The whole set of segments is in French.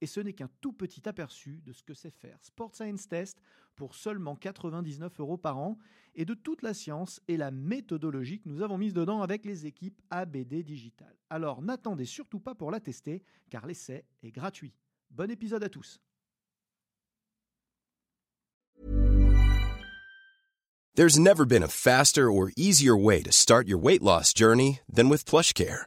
Et ce n'est qu'un tout petit aperçu de ce que c'est faire Sport Science Test pour seulement 99 euros par an et de toute la science et la méthodologie que nous avons mise dedans avec les équipes ABD Digital. Alors n'attendez surtout pas pour la tester car l'essai est gratuit. Bon épisode à tous. There's never been a faster or easier way to start your weight loss journey than with PlushCare.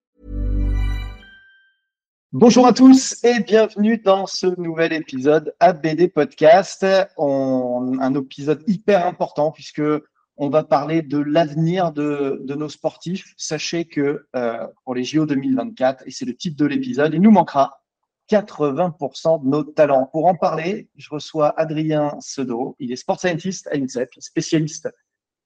Bonjour à tous et bienvenue dans ce nouvel épisode ABD Podcast. On, un épisode hyper important puisque on va parler de l'avenir de, nos sportifs. Sachez que euh, pour les JO 2024, et c'est le titre de l'épisode, il nous manquera 80% de nos talents. Pour en parler, je reçois Adrien Sedo. Il est sport scientist à INSEP, spécialiste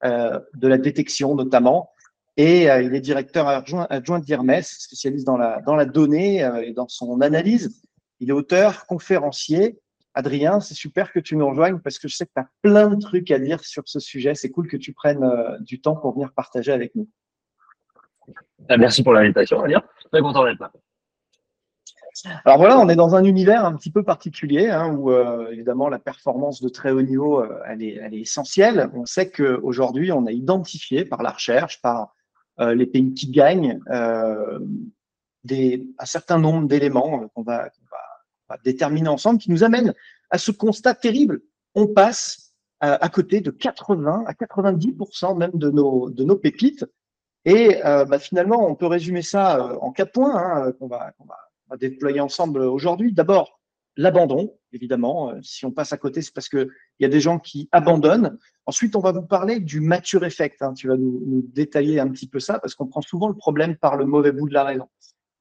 euh, de la détection notamment. Et euh, il est directeur adjoint, adjoint d'IRMES, spécialiste dans la, dans la donnée euh, et dans son analyse. Il est auteur, conférencier. Adrien, c'est super que tu nous rejoignes parce que je sais que tu as plein de trucs à dire sur ce sujet. C'est cool que tu prennes euh, du temps pour venir partager avec nous. Ah, merci pour l'invitation, Adrien. Très content d'être là. Alors voilà, on est dans un univers un petit peu particulier hein, où euh, évidemment la performance de très haut niveau, euh, elle, est, elle, est, essentielle. On sait qu'aujourd'hui, on a identifié par la recherche, par les pays qui gagnent, des, un certain nombre d'éléments qu'on va, qu va, va, déterminer ensemble qui nous amènent à ce constat terrible. On passe à côté de 80 à 90% même de nos, de nos pépites. Et bah, finalement, on peut résumer ça en quatre points hein, qu'on va, qu va à déployer ensemble aujourd'hui. D'abord, l'abandon, évidemment. Si on passe à côté, c'est parce qu'il y a des gens qui abandonnent. Ensuite, on va vous parler du mature effect. Hein. Tu vas nous, détailler un petit peu ça parce qu'on prend souvent le problème par le mauvais bout de la raison.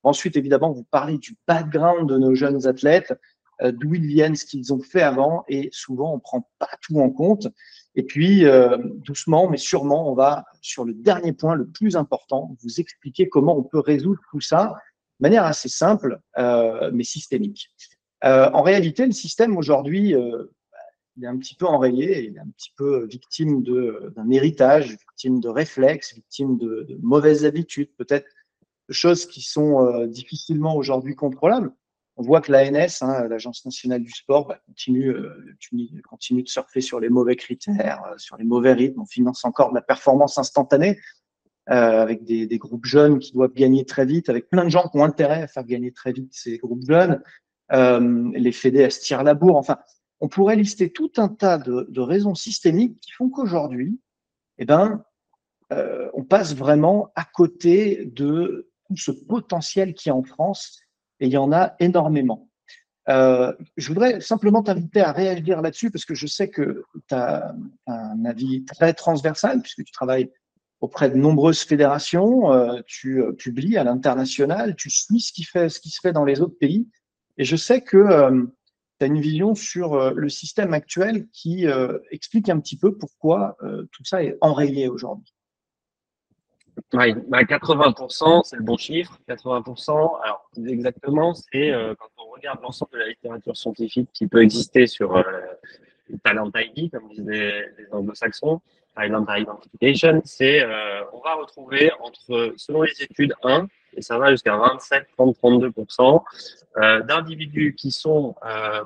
Ensuite, évidemment, vous parlez du background de nos jeunes athlètes, euh, d'où ils viennent, ce qu'ils ont fait avant, et souvent, on prend pas tout en compte. Et puis, euh, doucement, mais sûrement, on va sur le dernier point, le plus important, vous expliquer comment on peut résoudre tout ça de manière assez simple, euh, mais systémique. Euh, en réalité, le système aujourd'hui, euh, est un petit peu enrayé, il est un petit peu victime d'un héritage, victime de réflexes, victime de, mauvaises habitudes, peut-être choses qui sont euh, difficilement aujourd'hui contrôlables. On voit que l'ANS, hein, l'Agence nationale du sport, bah, continue, de surfer sur les mauvais critères, sur les mauvais rythmes. On finance encore de la performance instantanée avec des, groupes jeunes qui doivent gagner très vite, avec plein de gens qui ont intérêt à faire gagner très vite ces groupes jeunes. Euh, les fédés, tirent la bourre. Enfin, on pourrait lister tout un tas de, raisons systémiques qui font qu'aujourd'hui, eh ben, euh, on passe vraiment à côté de tout ce potentiel qui est en France, et il y en a énormément. Euh, je voudrais simplement t'inviter à réagir là-dessus parce que je sais que tu as un avis très transversal puisque tu travailles auprès de nombreuses fédérations, tu publies à l'international, tu suis ce qui se fait dans les autres pays. Et je sais que euh, tu as une vision sur euh, le système actuel qui euh, explique un petit peu pourquoi euh, tout ça est enrayé aujourd'hui. Oui, bah 80%, c'est le bon chiffre. 80%, alors exactement, c'est quand on regarde l'ensemble de la littérature scientifique qui peut exister sur le talent ID, comme disent les, les anglo-saxons, Talent Identification, c'est on va retrouver entre, selon les études, 1, et ça va jusqu'à 27, 30, 32% euh, d'individus qui sont euh,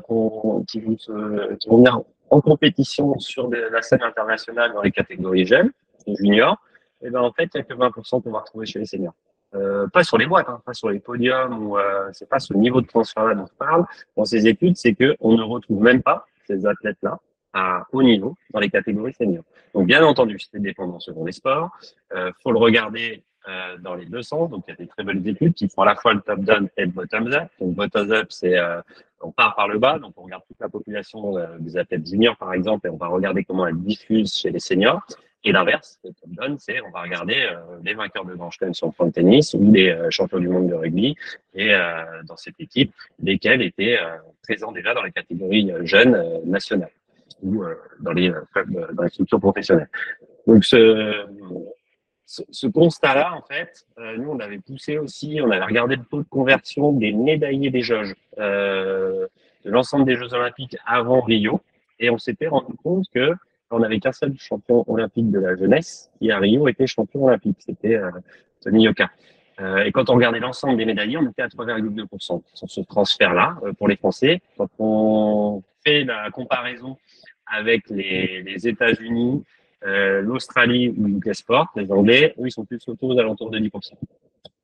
qui, vont se, venir en compétition sur la scène internationale dans les catégories jeunes, juniors, et ben en fait, il n'y a que 20% qu'on va retrouver chez les seniors. Euh, pas sur les boîtes, hein, pas sur les podiums, ou euh, c'est pas ce niveau de transfert là dont on parle dans ces études, c'est que on ne retrouve même pas ces athlètes-là à haut niveau dans les catégories seniors. Donc, bien entendu, c'est dépendant selon les sports. Euh, faut le regarder euh, dans les deux sens. Donc, il y a des très belles études qui font à la fois le top-down et le bottom-up. Donc, bottom-up, c'est euh, on part par le bas, donc on regarde toute la population euh, des athlètes juniors, par exemple, et on va regarder comment elle diffuse chez les seniors. Et l'inverse, le top-down, c'est on va regarder euh, les vainqueurs de Grand Chelem sur le point de tennis ou les euh, champions du monde de rugby et dans cette équipe, lesquels étaient présents déjà dans les catégories jeunes nationales ou dans les clubs, dans les structures professionnelles. Donc ce, ce, constat-là, en fait, nous, on avait poussé aussi, on avait regardé le taux de conversion des médaillés des euh, de l'ensemble des Jeux Olympiques avant Rio, et on s'était rendu compte que on n'avait qu'un seul champion olympique de la jeunesse qui à Rio était champion olympique, c'était euh, Tony Yoka. Euh, et quand on regardait l'ensemble des médaillés, on était à 3,2% sur ce transfert-là euh, pour les Français. Quand on fait la comparaison avec les États-Unis, euh, l'Australie ou le Sport, les Anglais, eux, ils sont plus autour aux alentours de 10%.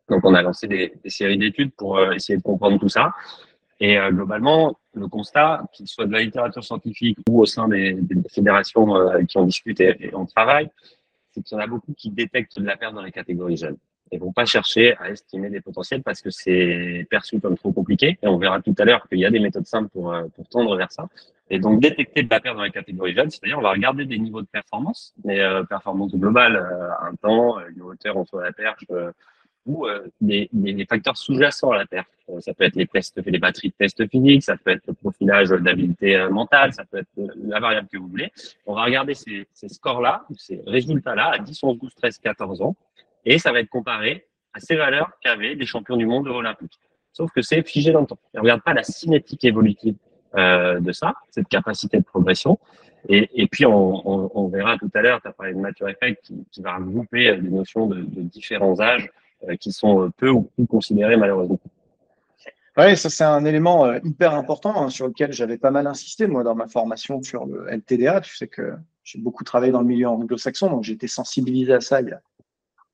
Donc, on a lancé des, des séries d'études pour euh, essayer de comprendre tout ça. Et euh, globalement, le constat, qu'il soit de la littérature scientifique ou au sein des, des fédérations euh, qui ont discuté et on travaille, c'est qu'il y en a beaucoup qui détectent de la perte dans les catégories jeunes et vont pas chercher à estimer des potentiels parce que c'est perçu comme trop compliqué. Et on verra tout à l'heure qu'il y a des méthodes simples pour, pour tendre vers ça. Et donc, détecter de la perte dans les catégories jeunes, c'est-à-dire on va regarder des niveaux de performance, mais euh, performance globale, euh, un temps, une hauteur entre la perche, euh, ou euh, des, facteurs sous-jacents à la perte. ça peut être les tests, les batteries de tests physiques, ça peut être le profilage d'habilité mentale, ça peut être la variable que vous voulez. On va regarder ces scores-là, ces résultats-là à 10, 11, 12, 13, 14 ans, et ça va être comparé à ces valeurs qu'avaient les champions du monde olympiques. Sauf que c'est figé dans le temps. On ne regarde pas la cinétique évolutive euh, de ça, cette capacité de progression. Et, et puis, on, on, on, verra tout à l'heure, tu as parlé de Mature Effect qui, va regrouper des notions de, différents âges euh, qui sont peu ou plus considérés malheureusement. Oui, ça c'est un élément euh, hyper important hein, sur lequel j'avais pas mal insisté moi dans ma formation sur le LTDA. Tu sais que j'ai beaucoup travaillé dans le milieu anglo-saxon, donc j'ai été sensibilisé à ça il y a,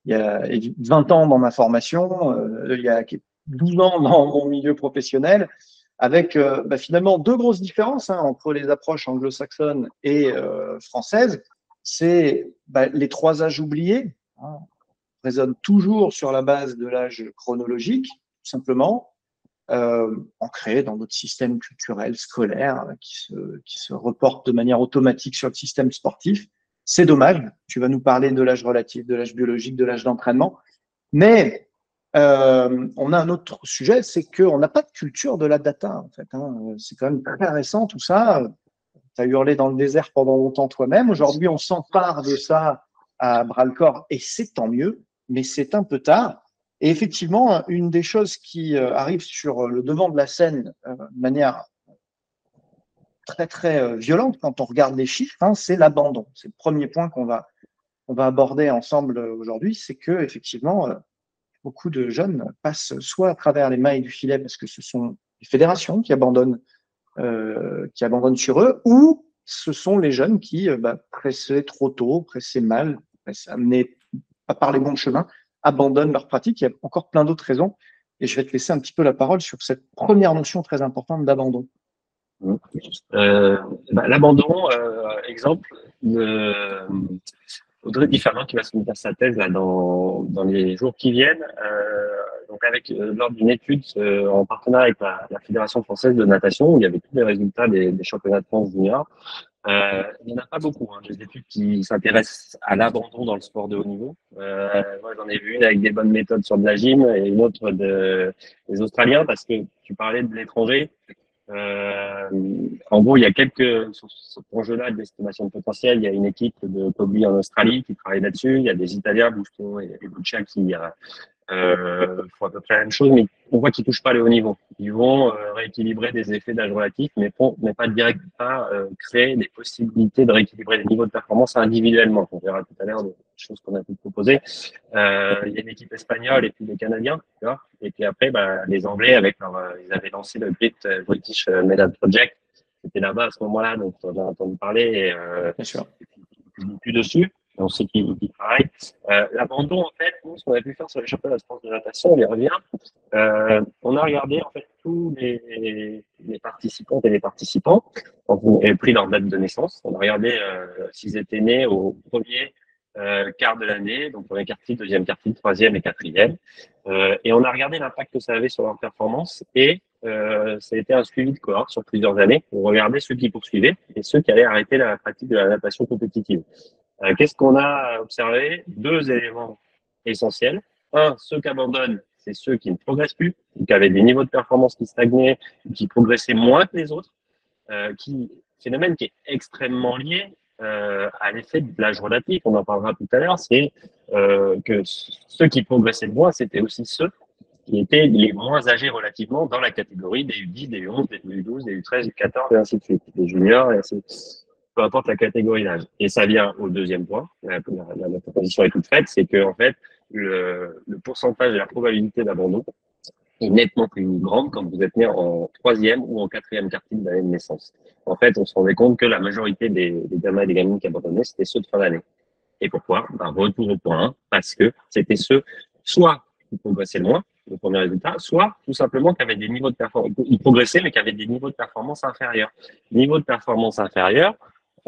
il y a 20 ans dans ma formation, euh, il y a 12 ans dans mon milieu professionnel avec euh, bah, finalement deux grosses différences hein, entre les approches anglo-saxonnes et euh, françaises. C'est bah, les trois âges oubliés. Hein, on toujours sur la base de l'âge chronologique, tout simplement, euh, ancré dans notre système culturel, scolaire, qui se, qui se reporte de manière automatique sur le système sportif. C'est dommage. Tu vas nous parler de l'âge relatif, de l'âge biologique, de l'âge d'entraînement. Mais euh, on a un autre sujet, c'est qu'on n'a pas de culture de la data, en fait. Hein. C'est quand même très récent tout ça. Tu as hurlé dans le désert pendant longtemps toi-même. Aujourd'hui, on s'empare de ça à bras le corps et c'est tant mieux, mais c'est un peu tard. Et effectivement, une des choses qui euh, arrive sur le devant de la scène euh, de manière très très euh, violente quand on regarde les chiffres, hein, c'est l'abandon. C'est le premier point qu'on va on va aborder ensemble aujourd'hui, c'est que effectivement beaucoup de jeunes passent soit à travers les mailles du filet parce que ce sont les fédérations qui abandonnent, euh, qui abandonnent sur eux, ou ce sont les jeunes qui, euh, bah, pressés trop tôt, pressés mal, amenés pas par les bons chemins, abandonnent leur pratique. Il y a encore plein d'autres raisons. Et je vais te laisser un petit peu la parole sur cette première notion très importante d'abandon. Euh, bah, L'abandon, euh, exemple, de, Audrey Different qui va soumettre sa thèse là, dans, dans les jours qui viennent, euh, donc avec euh, lors d'une étude euh, en partenariat avec la, Fédération française de natation, où il y avait tous les résultats des, championnats de France junior. Euh, il n'y en a pas beaucoup, hein, des études qui s'intéressent à l'abandon dans le sport de haut niveau. Euh, moi, j'en ai vu une avec des bonnes méthodes sur de la gym et une autre de, des Australiens, parce que tu parlais de l'étranger. Euh, en gros, il y a quelques, sur ce projet-là d'estimation de potentiel, il y a une équipe de Kobe en Australie qui travaille là-dessus. Il y a des Italiens, Busco et, et qui euh, font à peu près la même chose, mais on voit qu'ils touchent pas les hauts niveaux. Ils vont euh, rééquilibrer des effets d'âge relatif, mais, pour, mais pas direct, pas euh, créer des possibilités de rééquilibrer les niveaux de performance individuellement. On verra tout à l'heure des choses qu'on a pu proposer. Euh, il y a une équipe espagnole et puis les Canadiens, tu vois et puis après, bah, les Anglais, avec leur, euh, ils avaient lancé le Great British Medal Project. C'était là-bas à ce moment-là, donc on a entendu parler. Et, Bien sûr. Et puis, plus dessus. on sait qu'il travaille. Euh, L'abandon, en fait, nous, ce qu'on a pu faire sur les championnats de France de natation, on y revient. Euh, on a regardé en fait tous les, les participantes et les participants. on a pris leur date de naissance. On a regardé euh, s'ils étaient nés au premier euh, quart de l'année, donc premier quartier, deuxième quartier, troisième et quatrième. Euh, et on a regardé l'impact que ça avait sur leur performance et euh, ça a été un suivi de cohorte sur plusieurs années pour regarder ceux qui poursuivaient et ceux qui allaient arrêter la pratique de la natation compétitive. Euh, Qu'est-ce qu'on a observé? Deux éléments essentiels. Un, ceux qui abandonnent, c'est ceux qui ne progressent plus, qui avaient des niveaux de performance qui stagnaient, qui progressaient moins que les autres, euh, qui phénomène qui est extrêmement lié à l'effet de l'âge relatif, on en parlera tout à l'heure, c'est euh, que ceux qui progressaient le moins, c'était aussi ceux qui étaient les moins âgés relativement dans la catégorie des U10, des U11, des U12, des U13, des U14 et ainsi de suite, des juniors peu importe la catégorie d'âge. Et ça vient au deuxième point, la, proposition est toute faite, c'est que en fait, le, le pourcentage et la probabilité d'abandon est nettement plus grande quand vous êtes né en troisième ou en quatrième quartier d'année de naissance. En fait, on se rendait compte que la majorité des, des gamins et des gamines qui abandonnaient, c'était ceux de fin d'année. Et pourquoi? Ben, Retour au point 1, parce que c'était ceux, soit qui progressaient le moins, le premier résultat, soit tout simplement qui avaient des niveaux de performance, ils progressaient, mais qui avaient des niveaux de performance inférieurs. Niveau de performance inférieur,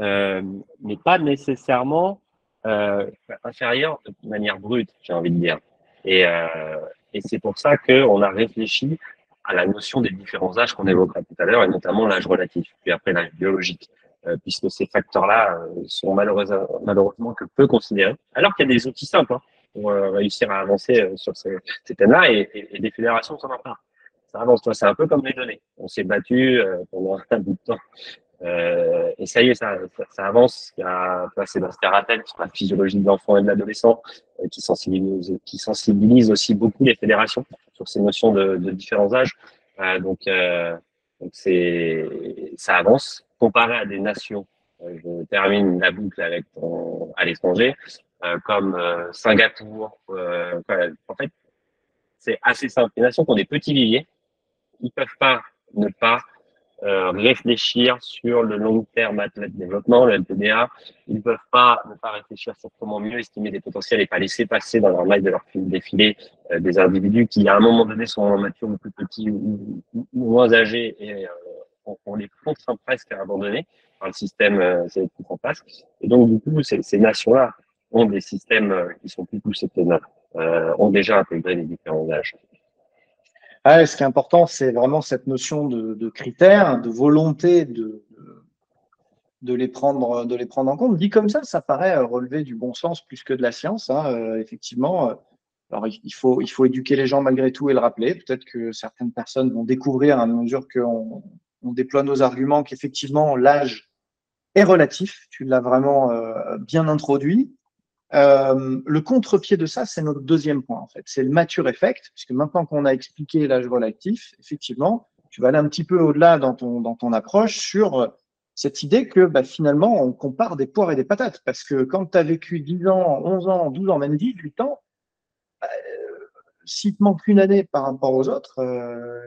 euh, mais pas nécessairement euh, inférieur de manière brute, j'ai envie de dire. Et, euh, et c'est pour ça qu'on a réfléchi à la notion des différents âges qu'on évoquera tout à l'heure, et notamment l'âge relatif, puis après l'âge biologique, euh, puisque ces facteurs-là euh, sont malheureusement, que peu considérés, alors qu'il y a des outils simples hein, pour euh, réussir à avancer sur ces, thèmes-là, et, et, des fédérations s'en emparent. Ça avance, c'est un peu comme les données. On s'est battu pendant un bout de temps euh, et ça y est, ça, ça, ça avance. Il y a Sébastien Rattel sur la physiologie de l'enfant et de l'adolescent, euh, qui, sensibilise, qui sensibilise aussi beaucoup les fédérations sur ces notions de, de différents âges. Euh, donc, euh, donc c'est, ça avance. Comparé à des nations, je termine la boucle avec ton, à l'étranger, comme Singapour. en fait, c'est assez simple. Les nations qui ont des petits viviers, ils peuvent pas ne pas euh, réfléchir sur le long terme athlète développement, le LTDA. Ils ne peuvent pas ne pas réfléchir sur comment mieux estimer des potentiels et pas laisser passer dans leur maille de leur fil défilé euh, des individus qui, à un moment donné, sont matures ou plus petits ou, ou, moins âgés et euh, on, on, les contraint presque à abandonner par le système euh, en place. Et donc, du coup, ces, ces nations-là ont des systèmes euh, qui sont plus poussés que les nôtres, ont déjà intégré les différents âges. Ah, ce qui est important, c'est vraiment cette notion de, critères, de volonté de, les prendre, en compte. Dit comme ça, ça paraît relever du bon sens plus que de la science. Hein, euh, effectivement, il faut, éduquer les gens malgré tout et le rappeler. Peut-être que certaines personnes vont découvrir à mesure qu'on on déploie nos arguments qu'effectivement l'âge est relatif. Tu l'as vraiment euh, bien introduit. Euh, le contre-pied de ça, c'est notre deuxième point, en fait. C'est le mature effect, puisque maintenant qu'on a expliqué l'âge relatif, effectivement, tu vas aller un petit peu au-delà dans ton, dans ton approche sur cette idée que bah, finalement, on compare des poires et des patates. Parce que quand tu as vécu 10 ans, 11 ans, 12 ans, même 18 ans, euh, s'il te manque une année par rapport aux autres, euh,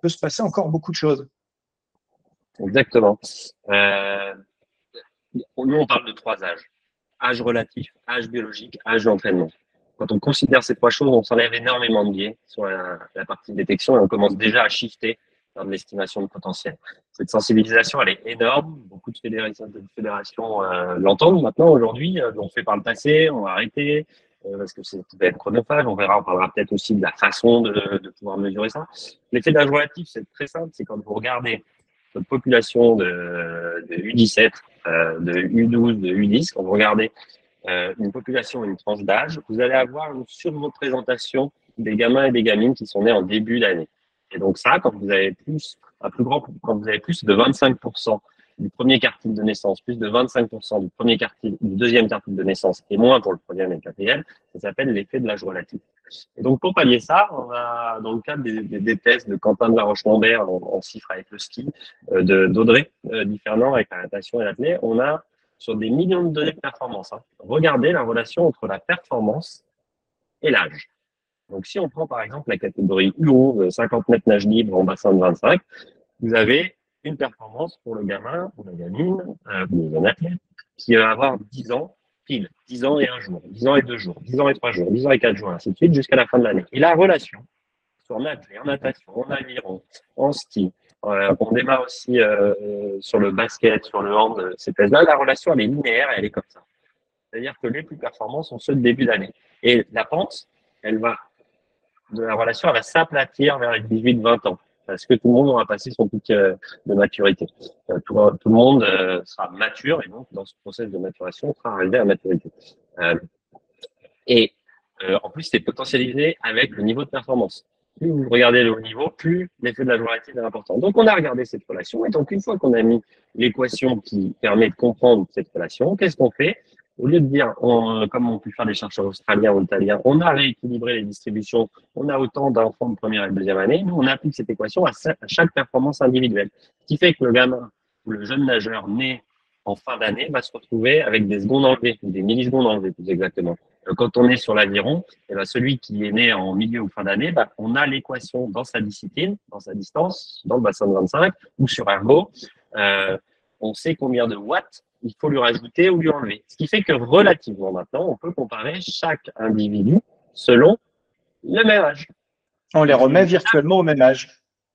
peut se passer encore beaucoup de choses. Exactement. Euh, nous, on parle de trois âges âge relatif, âge biologique, âge d'entraînement. Quand on considère ces trois choses, on s'enlève énormément de biais sur la, partie détection et on commence déjà à shifter dans l'estimation de potentiel. Cette sensibilisation, elle est énorme. Beaucoup de fédérations, euh, l'entendent maintenant aujourd'hui. Euh, on fait par le passé, on va arrêter euh, parce que c'est être chronophage. On verra, on parlera peut-être aussi de la façon de, de pouvoir mesurer ça. L'effet d'âge relatif, c'est très simple. C'est quand vous regardez votre population de, de U17, euh, de U12, de U10, quand vous regardez euh, une population, une tranche d'âge, vous allez avoir une surreprésentation des gamins et des gamines qui sont nés en début d'année. Et donc ça, quand vous avez plus, un plus grand, quand vous avez plus de 25% du premier quartile de naissance, plus de 25% du premier quartile, du deuxième quartile de naissance et moins pour le troisième et le quatrième, ça s'appelle l'effet de l'âge relatif. Et donc, pour pallier ça, dans le cadre des, tests de Quentin de la Roche-Lambert en, en chiffre avec le ski, euh, d'Audrey euh, avec la natation et l'athlète, on a sur des millions de données de performance, hein, regardez la relation entre la performance et l'âge. Donc, si on prend par exemple la catégorie U11, 50 mètres nage libre en bassin de 25, vous avez une performance pour le gamin ou la gamine euh, ou un athlète qui va avoir 10 ans pile, 10 ans et un jour, 10 ans et deux jours, 10 ans et trois jours, 10 ans et quatre jours, ainsi de suite, jusqu'à la fin de l'année. Et la relation sur nage, en natation, en aviron, en ski, euh, on démarre aussi euh, sur le basket, sur le hand, ces thèses-là, la relation elle est linéaire et elle est comme ça. C'est-à-dire que les plus performants sont ceux de début d'année. Et la pente, elle va, de la relation, elle va s'aplatir vers les 18-20 ans parce que tout le monde aura passé son pic euh, de maturité. Euh, tout, le monde euh, sera mature et donc dans ce processus de maturation, on sera arrivé à maturité. et en plus, c'est potentialisé avec le niveau de performance. Plus vous regardez le haut niveau, plus l'effet de la relative est important. Donc, on a regardé cette relation. Et donc, une fois qu'on a mis l'équation qui permet de comprendre cette relation, qu'est-ce qu'on fait? Au lieu de dire, comme ont pu faire les chercheurs australiens ou italiens, on a rééquilibré les distributions, on a autant d'enfants de première et de deuxième année, nous, on applique cette équation à chaque performance individuelle. Ce qui fait que le gamin ou le jeune nageur né en fin d'année va se retrouver avec des secondes enlevées, des millisecondes enlevées plus exactement. Euh, quand on est sur l'aviron, eh ben, celui qui est né en milieu ou fin d'année, ben, on a l'équation dans sa discipline, dans sa distance, dans le bassin de 25 ou sur Ergo. Euh, on sait combien de watts il faut lui rajouter ou lui enlever. Ce qui fait que relativement maintenant, on peut comparer chaque individu selon le même âge. On les remet virtuellement au même âge.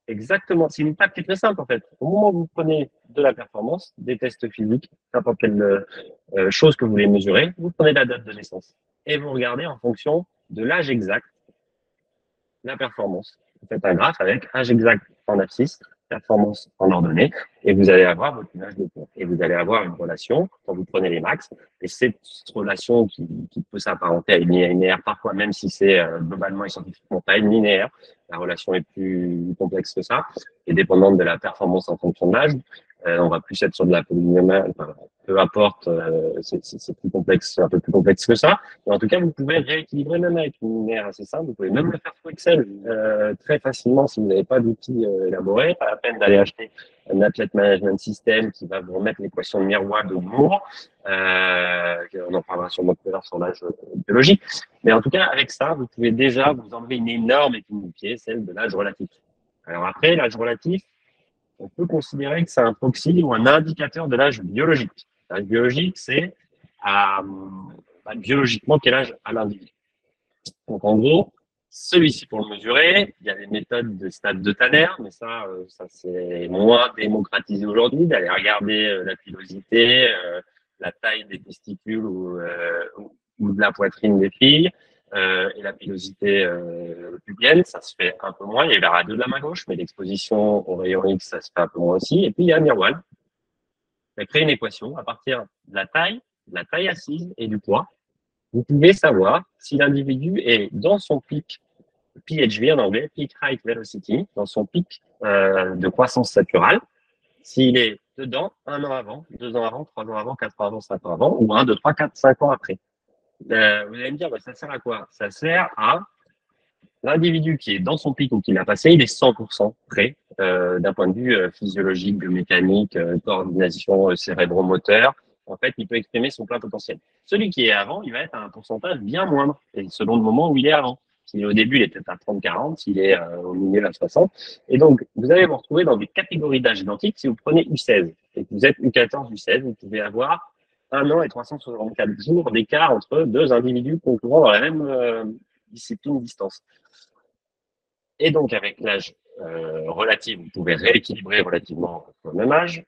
Exactement. C'est une étape qui est très simple en fait. Au moment où vous prenez de la performance, des tests physiques, n'importe quelle euh, chose que vous voulez mesurer, vous prenez la date de naissance et vous regardez en fonction de l'âge exact la performance. Faites un graphe avec âge exact en abscisse, performance en ordonnée, et vous allez avoir votre image de pont. Et vous allez avoir une relation, quand vous prenez les max, et cette relation qui, qui peut s'apparenter à une linéaire, parfois même si c'est euh, globalement et scientifiquement pas une linéaire, la relation est plus complexe que ça, et dépendante de la performance en fonction de l'âge. Euh, on va plus être sur de la polynomiale, enfin, peu importe, euh, c'est plus complexe, un peu plus complexe que ça. Mais en tout cas, vous pouvez rééquilibrer même avec une linéaire assez simple. Vous pouvez même le faire sur Excel euh, très facilement si vous n'avez pas d'outils euh, élaborés. Pas la peine d'aller acheter un Athlete Management System qui va vous remettre l'équation de miroir de Moore. On en parlera sur notre l'heure sur l'âge biologique. Mais en tout cas, avec ça, vous pouvez déjà vous enlever une énorme épine du pied, celle de l'âge relatif. Alors après, l'âge relatif, on peut considérer que c'est un proxy ou un indicateur de l'âge biologique. Biologique, c'est euh, bah, biologiquement quel âge a l'individu. Donc en gros, celui-ci pour le mesurer, il y a des méthodes de stade de Tanner, mais ça, euh, ça c'est moins démocratisé aujourd'hui d'aller regarder euh, la pilosité, la taille des testicules ou, de la poitrine des filles. Et la pilosité pubienne, ça se fait un peu moins. Il y a la radio de la main gauche, mais l'exposition au rayon X, ça se fait un peu moins aussi. Et puis, il y a Mirwal. A créé une équation à partir de la taille, de la taille assise et du poids. Vous pouvez savoir si l'individu est dans son pic PHV en anglais, Peak Height Velocity, dans son pic euh, de croissance saturale, s'il est dedans un an avant, deux ans avant, trois ans avant, quatre ans avant, cinq ans avant, ou un, deux, trois, quatre, cinq ans après. Euh, vous allez me dire, bah, ça sert à quoi? Ça sert à l'individu qui est dans son pic ou qui l'a passé, il est 100% prêt d'un point de vue euh, physiologique, biomécanique, euh, coordination euh, cérébromoteur. En fait, il peut exprimer son plein potentiel. Celui qui est avant, il va être à un pourcentage bien moindre, et selon le moment où il est avant. S'il est au début, il est peut-être à 30-40, s'il est au milieu à 60. Et donc, vous allez vous retrouver dans des catégories d'âge identiques. Si vous prenez U16 et que vous êtes U14, U16, vous pouvez avoir un an et 364 jours d'écart entre deux individus concurrents dans la même euh, discipline distance. Et donc, avec l'âge euh, relatif, vous pouvez rééquilibrer relativement au même âge.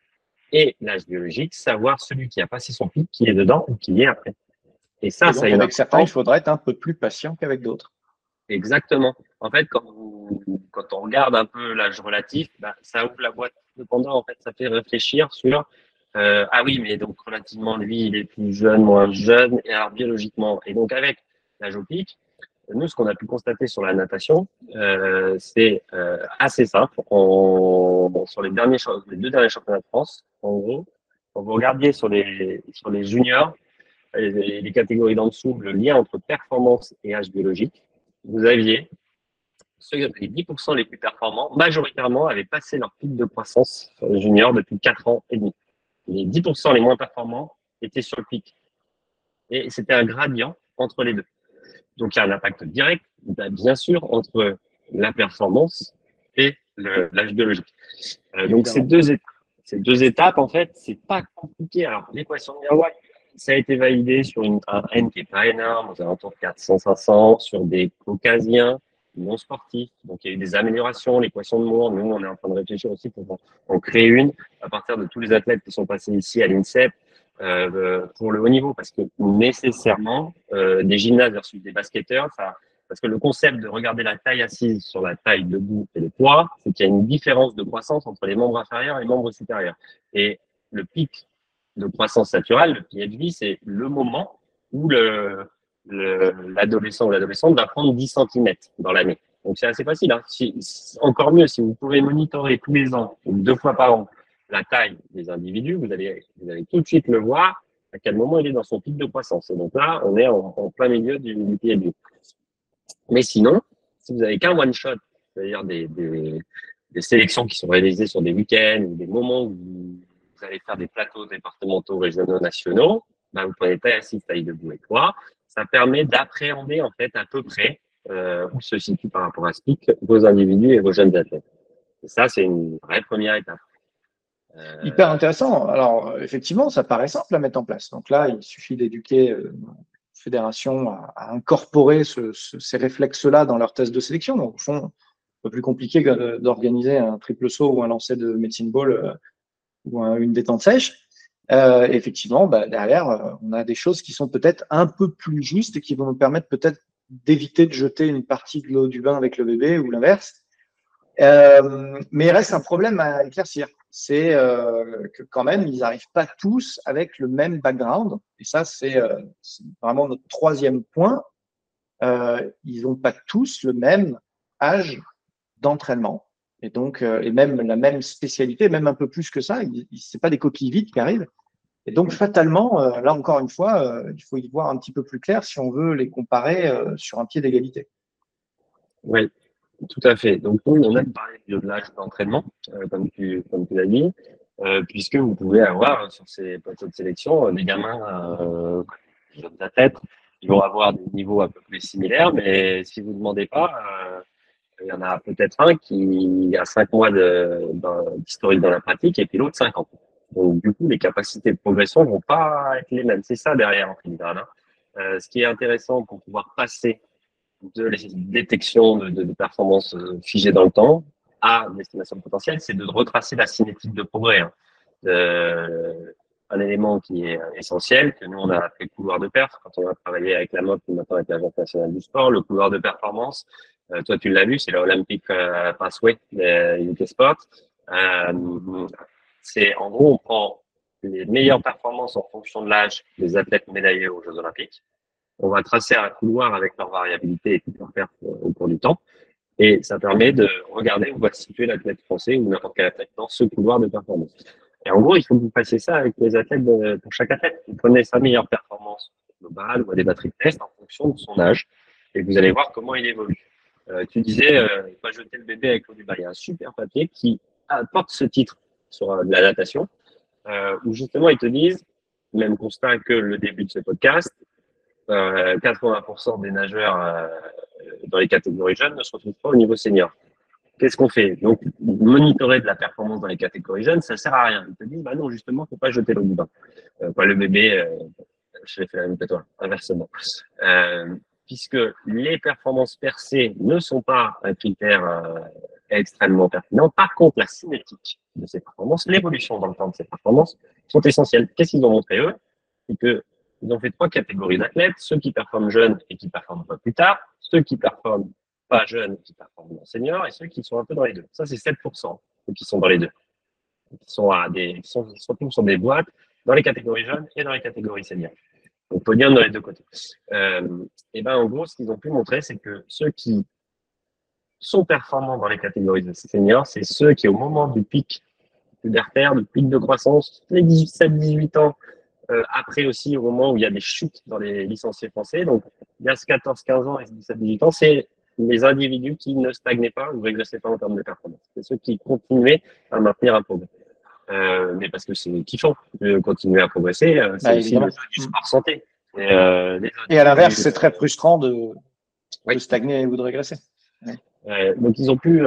Et l'âge biologique, savoir celui qui a passé son pic, qui est dedans ou qui est après. Et ça, ça Avec certains, il faudrait être un peu plus patient qu'avec d'autres. Exactement. En fait, quand, quand on regarde un peu l'âge relatif, bah, ça ouvre la boîte de Pandore. En fait, ça fait réfléchir sur euh, ah oui, mais donc relativement, lui, il est plus jeune, moins jeune, et alors biologiquement. Et donc avec l'âge au pic, nous, ce qu'on a pu constater sur la natation, euh, c'est euh, assez simple. Sur les, deux derniers championnats de France, en gros, quand vous regardiez sur les, sur les juniors, les, catégories d'en dessous, le lien entre performance et âge biologique, vous aviez ceux, les 10% les plus performants, majoritairement, avaient passé leur pic de croissance sur juniors depuis 4 ans et demi les 10% les moins performants étaient sur le pic. Et c'était un gradient entre les deux. Donc il y a un impact direct, bien sûr, entre la performance et l'âge biologique. Euh, donc ces deux étapes, ces deux étapes, en fait, c'est pas compliqué. Alors l'équation de miroir, ça a été validé sur une, un N qui n'est pas énorme, aux alentours de 400-500, sur des caucasiens non sportifs. Donc, il y a eu des améliorations, l'équation de Moore. Nous, on est en train de réfléchir aussi pour en créer une à partir de tous les athlètes qui sont passés ici à l'INSEP euh, pour le haut niveau. Parce que nécessairement, euh, des gymnases versus des basketteurs, ça, parce que le concept de regarder la taille assise sur la taille debout et le poids, c'est qu'il y a une différence de croissance entre les membres inférieurs et les membres supérieurs. Et le pic de croissance naturelle, le PHD, c'est le moment où le, l'adolescent ou l'adolescente va prendre 10 cm dans l'année. Donc c'est assez facile. Hein. Si, encore mieux, si vous pouvez monitorer tous les ans, ou deux fois par an, la taille des individus, vous allez, vous allez tout de suite le voir à quel moment il est dans son pic de croissance. Et donc là, on est en, plein milieu du, du. Mais sinon, si vous avez qu'un one-shot, c'est-à-dire des, des, des, sélections qui sont réalisées sur des week-ends ou des moments où vous allez faire des plateaux départementaux, régionaux, nationaux, ben vous prenez taille assise, taille debout et quoi ça permet d'appréhender en fait à peu près euh, où se situent par rapport à ce pic vos individus et vos jeunes athlètes. Et ça, c'est une vraie première étape. Euh... Hyper intéressant. Alors, effectivement, ça paraît simple à mettre en place. Donc là, il suffit d'éduquer euh, la fédération à, incorporer ce, ce, ces réflexes-là dans leur test de sélection. Donc, au fond, un peu plus compliqué que d'organiser un triple saut ou un lancer de médecine ball euh, ou un, une détente sèche. Euh, effectivement, bah, derrière, on a des choses qui sont peut-être un peu plus justes et qui vont nous permettre peut-être d'éviter de jeter une partie de l'eau du bain avec le bébé ou l'inverse. Mais il reste un problème à éclaircir. C'est euh, que quand même, ils n'arrivent pas tous avec le même background. Et ça, c'est euh, vraiment notre troisième point. Euh, ils n'ont pas tous le même âge d'entraînement. Et donc, et même la même spécialité, même un peu plus que ça, c'est pas des coquilles vides qui arrivent. Et donc, fatalement, là encore une fois, il faut y voir un petit peu plus clair si on veut les comparer sur un pied d'égalité. Oui, tout à fait. Donc, nous, on a parlé de l'âge d'entraînement, comme tu, comme tu l'as dit, puisque vous pouvez avoir sur ces plateaux de sélection des gamins, des jeunes athlètes, qui vont avoir des niveaux à peu près similaires, mais si vous ne demandez pas, il y en a peut-être un qui a cinq mois d'historique dans la pratique et puis l'autre cinq ans. Donc, du coup, les capacités de progression vont pas être les mêmes. C'est ça derrière en filigrane. Hein. Euh, ce qui est intéressant pour pouvoir passer de la détection de, de, performances euh, figées dans le temps à l'estimation potentielle, c'est de retracer la cinétique de progrès. Hein. Euh, un élément qui est essentiel, que nous on a appelé couloir de perf quand on a travaillé avec la MOP, maintenant avec l'Agence nationale du sport, le couloir de performance, euh, toi, tu l'as vu, c'est l'Olympic euh, Pathway de UK Sport. Euh, c'est en gros, on prend les meilleures performances en fonction de l'âge des athlètes médaillés aux Jeux Olympiques. On va tracer un couloir avec leur variabilité et toutes leurs pertes au cours du temps. Et ça permet de regarder où va se situer l'athlète français ou n'importe quel athlète dans ce couloir de performance. Et en gros, il faut que vous fassiez ça avec les athlètes pour chaque athlète. Vous prenez sa meilleure performance globale ou à des batteries de test en fonction de son âge et vous allez voir comment il évolue. Euh, tu disais, euh, pas jeter le bébé avec l'eau du bain. Il y a un super papier qui apporte ce titre sur euh, la natation, euh, où justement ils te disent, même constat que le début de ce podcast, 80% des nageurs dans les catégories jeunes ne se retrouvent pas au niveau senior. Qu'est-ce qu'on fait? Donc, monitorer de la performance dans les catégories jeunes, ça sert à rien. Ils te disent, bah non, justement, faut pas jeter l'eau du bain. pas le bébé, je l'ai fait la même que toi, inversement. Euh, puisque les performances percées ne sont pas un critère euh, extrêmement pertinent. Par contre, la cinétique de ces performances, l'évolution dans le temps de ces performances sont essentielles. Qu'est-ce qu'ils ont montré eux? C'est que ils ont fait trois catégories d'athlètes ceux qui performent jeunes et qui performent pas plus tard, ceux qui performent pas jeunes et qui performent en senior, et ceux qui sont un peu dans les deux. Ça, c'est 7% ceux qui sont dans les deux. Qui sont à des, sont, sur des boîtes dans les catégories jeunes et dans les catégories seniors on peut dire dans les deux côtés. Euh, et ben en gros, ce qu'ils ont pu montrer, c'est que ceux qui sont performants dans les catégories de seniors, c'est ceux qui, au moment du pic pubertaire, du pic de croissance, les 17-18 ans, euh, après aussi au moment où il y a des chutes dans les licenciés français, donc il y a 14-15 ans et 17-18 ans, c'est les individus qui ne stagnaient pas ou régressaient pas en termes de performance. C'est ceux qui continuaient à maintenir un progrès. Euh, mais parce que c'est kiffant de continuer à progresser. Euh, c'est bah, aussi le du sport santé. Et, et à l'inverse, c'est très frustrant de, de, stagner ou de régresser. Ouais. donc ils ont pu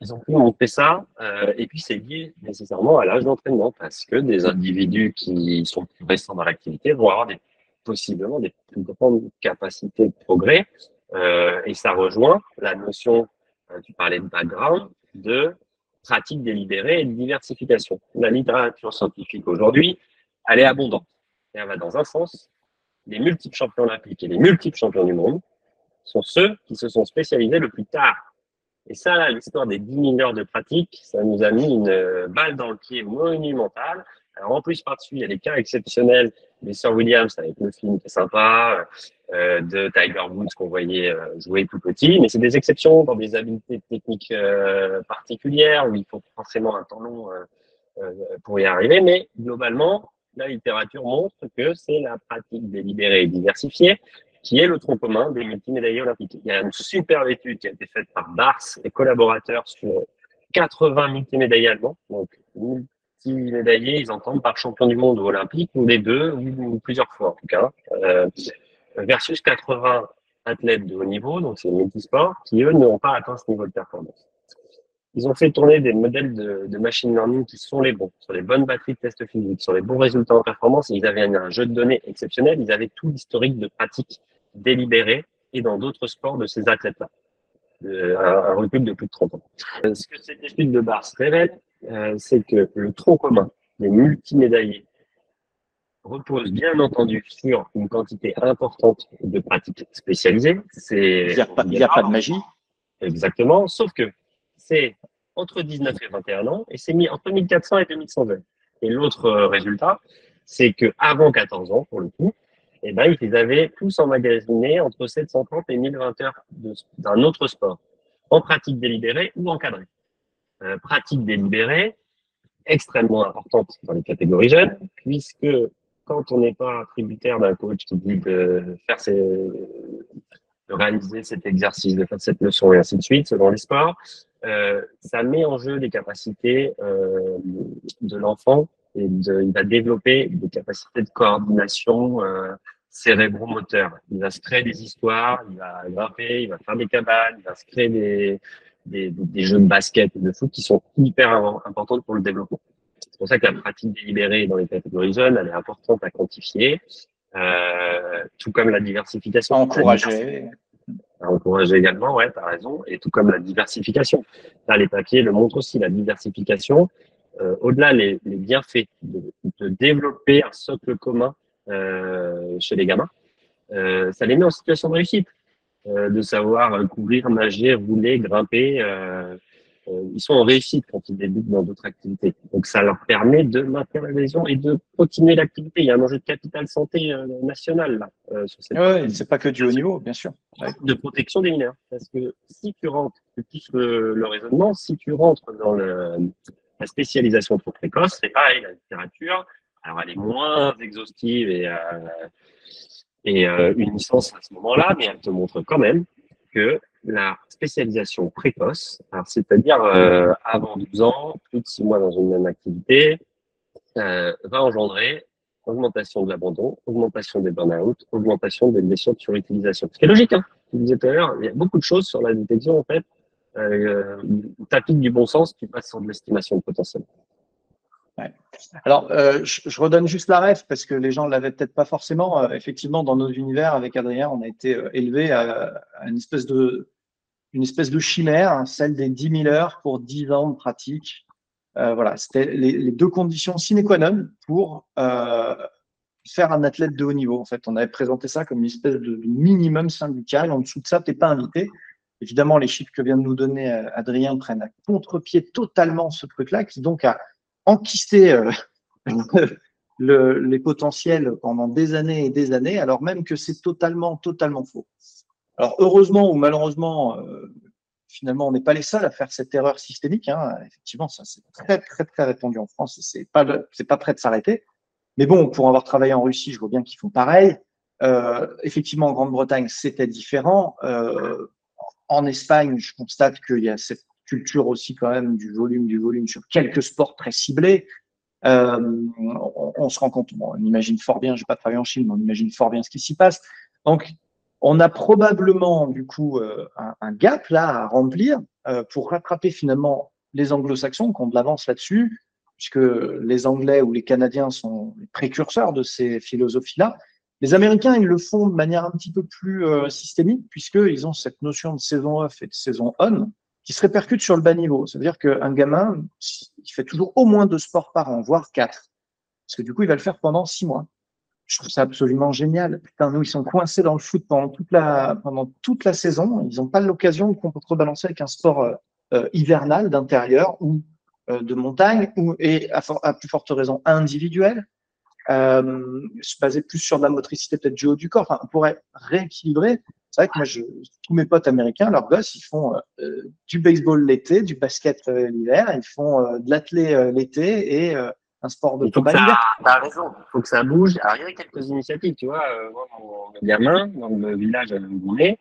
ils ont pu montrer ça. Euh, et puis, c'est lié nécessairement à l'âge d'entraînement parce que des individus qui sont plus récents dans l'activité vont avoir des, possiblement des plus grandes capacités de progrès. Euh, et ça rejoint la notion, euh, tu parlais de background, de pratique délibérée et de diversification. La littérature scientifique aujourd'hui, elle est abondante. Et elle va dans un sens. Les multiples champions olympiques et les multiples champions du monde sont ceux qui se sont spécialisés le plus tard et ça, l'histoire des 10 000 heures de pratique, ça nous a mis une euh, balle dans le pied monumentale. Alors, en plus, par-dessus, il y a des cas exceptionnels des Sir Williams avec le film qui est sympa, euh, de Tiger Woods qu'on voyait euh, jouer tout petit, mais c'est des exceptions dans des habiletés techniques particulières où il faut forcément un temps long pour y arriver. Mais globalement, la littérature montre que c'est la pratique délibérée et diversifiée qui est le tronc commun des multimédaillés olympiques. Il y a une superbe étude qui a été faite par Bars et collaborateurs sur 80 multimédaillés allemands. Donc, multimédaillés, ils entendent par champion du monde ou olympique, ou les deux, ou, plusieurs fois en tout cas, euh, versus 80 athlètes de haut niveau, donc c'est multisport, qui eux n'ont pas atteint ce niveau de performance. Ils ont fait tourner des modèles de, de, machine learning qui sont les bons, sur les bonnes batteries de tests physiques, sur les bons résultats en performance. ils avaient un, jeu de données exceptionnel. Ils avaient tout l'historique de pratique délibérée et dans d'autres sports de ces athlètes-là. Un, recul de plus de 30 ans. Euh, ce que cette étude de Bars révèle, euh, c'est que le tronc commun des multimédaillés repose bien entendu sur une quantité importante de pratiques spécialisées. Il n'y a, a, pas de magie. Exactement, sauf que c'est entre 19 et 21 ans et c'est mis entre 1400 et 2120. Et l'autre euh, résultat, c'est que avant 14 ans, pour le coup, eh ben, ils avaient tous emmagasinés entre 730 et 1020 heures d'un autre sport, en pratique délibérée ou encadrée. Euh, pratique délibérée, extrêmement importante dans les catégories jeunes, puisque quand on n'est pas tributaire d'un coach qui dit de faire ses, de réaliser cet exercice, de faire cette leçon et ainsi de suite, selon les sports, euh, ça met en jeu les capacités euh, de l'enfant et de, il va développer des capacités de coordination euh, cérébro-moteur. Il va se créer des histoires, il va grimper, il va faire des cabanes, il va se créer des, des, des jeux de basket et de foot qui sont hyper importants pour le développement. C'est pour ça que la pratique délibérée dans les catégories jeunes, elle est importante à quantifier, euh, tout comme la diversification. Encourager à encourager également, ouais, tu as raison, et tout comme la diversification. Là, les papiers le montrent aussi, la diversification, euh, au-delà les, les bienfaits de, de, développer un socle commun euh, chez les gamins, euh, ça les met en situation de réussite, de savoir courir, nager, rouler, grimper, ils sont en réussite quand ils débutent dans d'autres activités. Donc ça leur permet de maintenir la lésion et de continuer l'activité. Il y a un enjeu de capital santé national là. Sur cette ouais, c'est pas que du haut niveau, bien sûr. De protection des mineurs, parce que si tu rentres, c'est plus le, le, raisonnement, si tu rentres dans le, la spécialisation trop précoce, c'est pareil, la littérature, alors elle est moins exhaustive et, euh, euh, une licence à ce moment-là, mais elle te montre quand même que la spécialisation précoce, c'est-à-dire euh, avant 12 ans, plus de 6 mois dans une même activité, va engendrer augmentation de l'abandon, augmentation des burn-out, augmentation des blessures de surutilisation. Ce qui est logique, hein. Je disais tout à l'heure, il y a beaucoup de choses sur la détection, en fait. Euh, tu du bon sens, tu passes sur de l'estimation de potentiel. Ouais. Alors, euh, je, redonne juste la ref parce que les gens l'avaient peut-être pas forcément. Euh, effectivement, dans nos univers, avec Adrien, on a été élevé à, une espèce de une espèce de chimère, hein, celle des 10 000 heures pour 10 ans de pratique. Voilà, c'était les, deux conditions sine qua non pour faire un athlète de haut niveau. En fait, on avait présenté ça comme une espèce de, minimum syndical. En dessous de ça, tu n'es pas invité. Évidemment, les chiffres que vient de nous donner euh, Adrien prennent à contre-pied totalement ce truc-là, qui donc a enquisté euh, le, les potentiels pendant des années et des années, alors même que c'est totalement, totalement faux. Alors heureusement ou malheureusement, euh, finalement, on n'est pas les seuls à faire cette erreur systémique. Hein. Effectivement, ça c'est très très très répandu en France. C'est pas c'est pas prêt de s'arrêter. Mais bon, pour avoir travaillé en Russie, je vois bien qu'ils font pareil. Euh, effectivement, en Grande-Bretagne, c'était différent. Euh, en Espagne, je constate qu'il y a cette culture aussi quand même du volume, du volume sur quelques sports très ciblés. Euh, on, on, se rend compte, on imagine fort bien, je n'ai pas travaillé en Chine, mais on imagine fort bien ce qui s'y passe. Donc, On a probablement du coup un, gap là à remplir pour rattraper finalement les anglo-saxons qui ont de l'avance là-dessus, puisque les Anglais ou les Canadiens sont les précurseurs de ces philosophies-là. Les Américains, ils le font de manière un petit peu plus euh, systémique, puisqu'ils ont cette notion de saison off et de saison on qui se répercute sur le bas niveau. Ça veut dire qu'un gamin, il fait toujours au moins deux sports par an, voire quatre. Parce que du coup, il va le faire pendant six mois. Je trouve ça absolument génial. Putain, nous, ils sont coincés dans le foot pendant toute la, saison. Ils n'ont pas l'occasion qu'on peut rebalancer avec un sport euh, euh, hivernal d'intérieur ou euh, de montagne, ou, et à, plus forte raison individuel euh, se baser plus sur de la motricité peut-être du haut du corps. Enfin, on pourrait rééquilibrer. C'est vrai que moi, je, tous mes potes américains, leurs gosses, ils font euh, du baseball l'été, du basket euh, l'hiver, ils font de l'athlé l'été et un sport de combat l'hiver. T'as raison, il faut que ça bouge. Alors, il y a quelques initiatives, tu vois. moi, mon, gamin, dans le village où on est,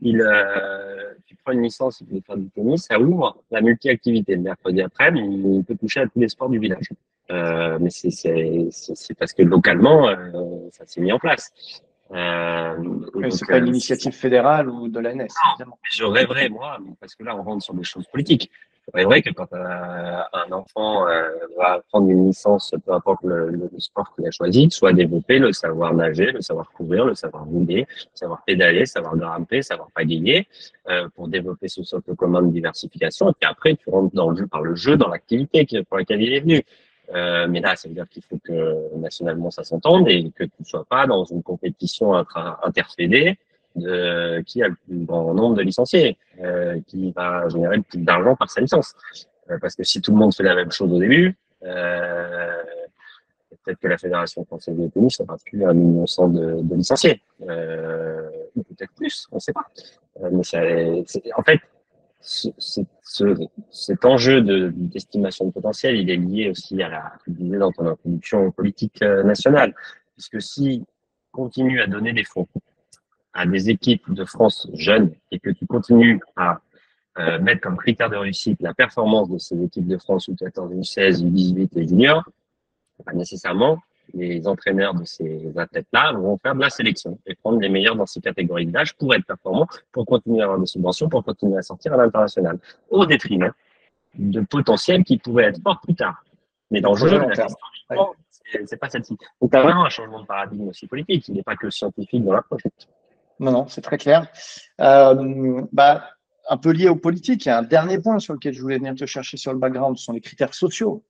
il, euh, prends une licence, il peut faire du tennis, ça ouvre la multi-activité. Le mercredi après, il peut toucher à tous les sports du village. Euh, mais c'est parce que localement, euh, ça s'est mis en place. Euh, c'est pas une euh, initiative fédérale ou de l'ANS. Je rêverais, moi, parce que là, on rentre sur des choses politiques. C'est vrai que quand un enfant euh, va prendre une licence, peu importe le, le sport qu'il a choisi, soit développer le savoir nager, le savoir courir, le savoir rouler, le savoir pédaler, le savoir grimper, le savoir pagayer, euh, pour développer ce socle commun de diversification. Et puis après, tu rentres dans le jeu par le jeu, dans l'activité pour laquelle il est venu. Euh, mais là, ça veut dire qu'il faut que nationalement ça s'entende et que tu ne sois pas dans une compétition interfédée de qui a le plus grand nombre de licenciés, euh, qui va générer le plus d'argent par sa licence. Euh, parce que si tout le monde fait la même chose au début, euh, peut-être que la Fédération française de tennis n'aura plus un million cent de, de licenciés. Euh, peut-être plus, on ne sait pas. Euh, mais c'est, en fait, ce, ce, cet enjeu d'estimation de, potentiel, il est lié aussi à la, tu disais dans ton introduction politique euh, nationale. Puisque si continue à donner des fonds à des équipes de France jeunes et que tu continues à euh, mettre comme critère de réussite la performance de ces équipes de France U14, U16, U18 et juniors, pas nécessairement les entraîneurs de ces athlètes-là vont faire de la sélection et prendre les meilleurs dans ces catégories d'âge pour être performants, pour continuer à avoir des subventions, pour continuer à sortir à l'international, au détriment de potentiels qui pourraient être forts plus tard. Mais dans le jeu, c'est pas celle-ci. Donc, tu as vraiment un changement de paradigme aussi politique. Il n'est pas que scientifique dans l'approche. Non, non, c'est très clair. Euh, bah, un peu lié aux politiques, il y a un dernier point sur lequel je voulais venir te chercher sur le background, ce sont les critères sociaux.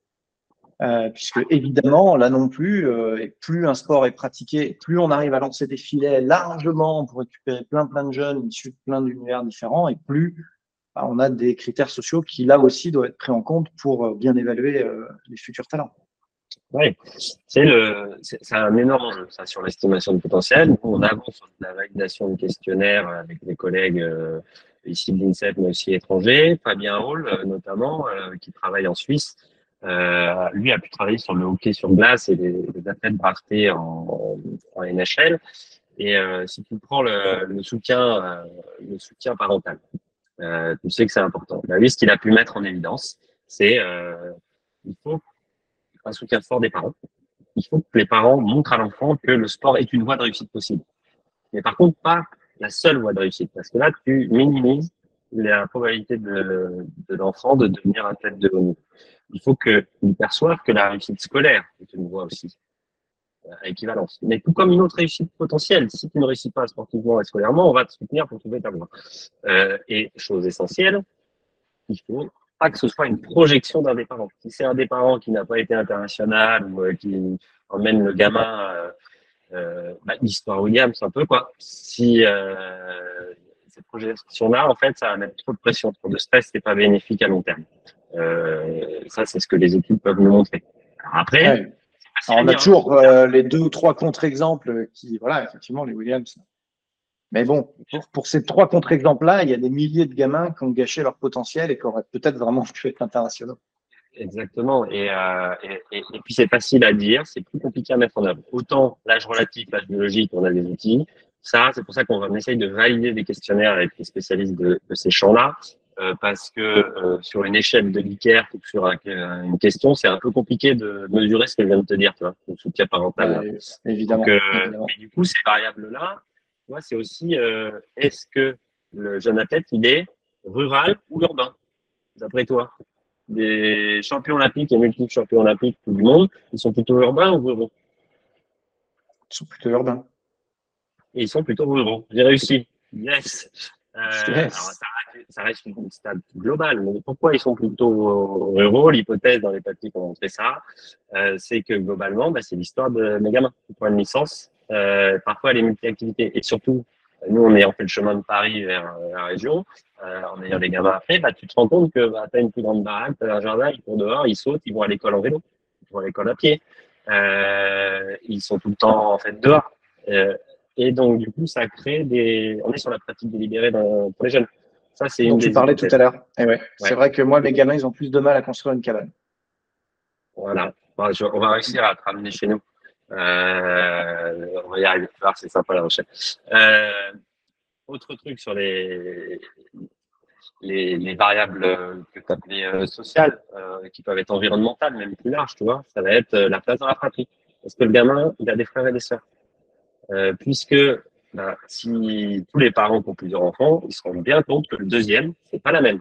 Euh, puisque évidemment, là non plus, euh, et plus un sport est pratiqué, plus on arrive à lancer des filets largement pour récupérer plein plein de jeunes issus de plein d'univers différents, et plus bah, on a des critères sociaux qui là aussi doivent être pris en compte pour euh, bien évaluer les futurs talents. Oui, c'est le, c'est un énorme enjeu ça sur l'estimation du potentiel. on avance sur la validation du questionnaire avec des collègues ici de l'INSEP, mais aussi étrangers. Fabien Hall, notamment, qui travaille en Suisse, euh, lui a pu travailler sur le hockey sur glace et les, les athlètes draftés en, en, NHL. Et euh, si tu prends le, le soutien, euh, le soutien parental, euh, tu sais que c'est important. Bah, lui, ce qu'il a pu mettre en évidence, c'est euh, il faut un soutien fort des parents. Il faut que les parents montrent à l'enfant que le sport est une voie de réussite possible. Mais par contre, pas la seule voie de réussite, parce que là, tu minimises la probabilité de, l'enfant de devenir athlète de haut il faut qu'ils perçoivent que la réussite scolaire est une voie aussi à euh, équivalence. Mais tout comme une autre réussite potentielle, si tu ne réussis pas sportivement et scolairement, on va te soutenir pour trouver ta voie. Euh, et chose essentielle, il faut pas que ce soit une projection d'un des parents. Si c'est un des parents qui n'a pas été international ou euh, qui emmène le gamin euh, bah, l'histoire Williams un peu quoi. Si cette projection-là, en fait, ça va mettre trop de pression, trop de stress, c'est pas bénéfique à long terme. Euh, ça, c'est ce que les équipes peuvent nous montrer. après, on a toujours euh, les deux ou trois contre-exemples qui, voilà, effectivement, les Williams. Mais bon, pour, ces trois contre-exemples-là, il y a des milliers de gamins qui ont gâché leur potentiel et qui auraient peut-être vraiment pu être internationaux. Exactement. Et, euh, et, et, et, puis c'est facile à dire, c'est plus compliqué à mettre en œuvre. Autant l'âge relatif, l'âge biologique, on a des outils. Ça, c'est pour ça qu'on essaye de valider des questionnaires avec les spécialistes de, de ces champs-là. Euh, parce que euh, sur une échelle de Likert ou sur une question, c'est un peu compliqué de mesurer ce que je viens de te dire, tu vois, le soutien parental. évidemment. Donc, euh, du coup, ces variables-là, c'est aussi euh, est-ce que le jeune athlète, il est rural ou urbain, d'après toi? Des champions olympiques et multiples champions olympiques tout du monde, ils sont plutôt urbains ou ruraux? Ils sont plutôt urbains. Et ils sont plutôt ruraux. J'ai réussi. Yes. Euh, alors, ça, reste, ça reste une stade globale. Mais pourquoi ils sont plutôt ruraux L'hypothèse dans les papiers qui ont montré ça, euh, c'est que globalement, bah, c'est l'histoire de mes gamins qui prennent une licence. Euh, parfois, les multi-activités. Et surtout, nous, on ayant fait le chemin de Paris vers euh, la région, euh, en ayant les gamins après, bah, tu te rends compte que bah, tu as une plus grande baraque, tu as un jardin, ils courent dehors, ils sautent, ils vont à l'école en vélo, ils vont à l'école à pied. Euh, ils sont tout le temps en fait dehors. Euh, et donc, du coup, ça crée des. On est sur la pratique délibérée dans- pour les jeunes. Ça, c'est une tu parlais tout à l'heure. Eh ouais. C'est vrai que moi, mes gamins, ils ont plus de mal à construire une cabane. Voilà. Bon, je- on va réussir à te ramener chez nous. Euh, on va y arriver. Vois, C'est sympa la recherche. Euh, autre truc sur les, les, les variables que tu appelais euh, sociales, euh, qui peuvent être environnementales, même plus larges, tu vois, ça va être euh, la place dans la fratrie. Est-ce que le gamin, il a des frères et des sœurs Euh, Puisque bah, si tous les parents ont plusieurs enfants, ils se rendent bien compte que le deuxième, c'est pas la même.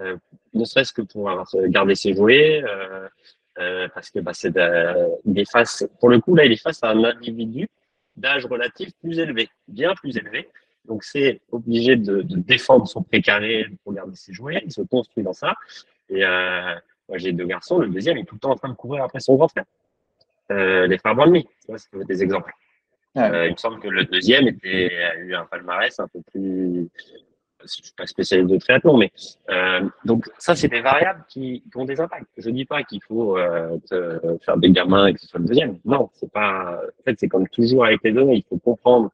Euh, ne serait-ce que pour avoir- garder ses jouets, euh, euh, parce que bah, c'est il est face, pour le coup là, il est face à un individu d'âge relatif plus élevé, bien plus élevé. Donc c'est obligé de, de défendre son précaré pour garder ses jouets. Il se construit dans ça. Et euh, moi j'ai deux garçons. Le deuxième est tout le temps en train de courir après son grand frère. Euh, les frères Brandly, tu vois, c'est des exemples. Euh, il me semble que le deuxième a eu un palmarès un peu plus. Je suis pas spécialiste de triathlon, mais euh, donc ça, c'est des variables qui, ont des impacts. Je dis pas qu'il faut euh, faire des gamins et que ce soit le deuxième. Non, c'est pas. En fait, c'est comme toujours avec les données, il faut comprendre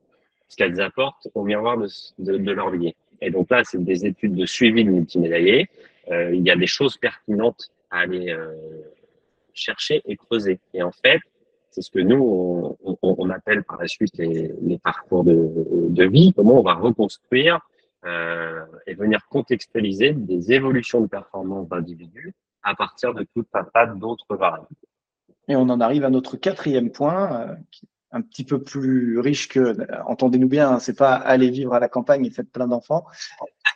ce qu'elles apportent au miroir de, de, leur biais. Et donc là, c'est des études de suivi de multimédaillés. Il y a des choses pertinentes à aller chercher et creuser. Et en fait, c'est ce que nous, on appelle par la suite les, les parcours de, de vie, comment on va reconstruire euh, et venir contextualiser des évolutions de performance d'individus à partir de tout un tas d'autres variables. Et on en arrive à notre quatrième point, euh, qui est un petit peu plus riche que, entendez-nous bien, hein, c'est pas aller vivre à la campagne et faire plein d'enfants.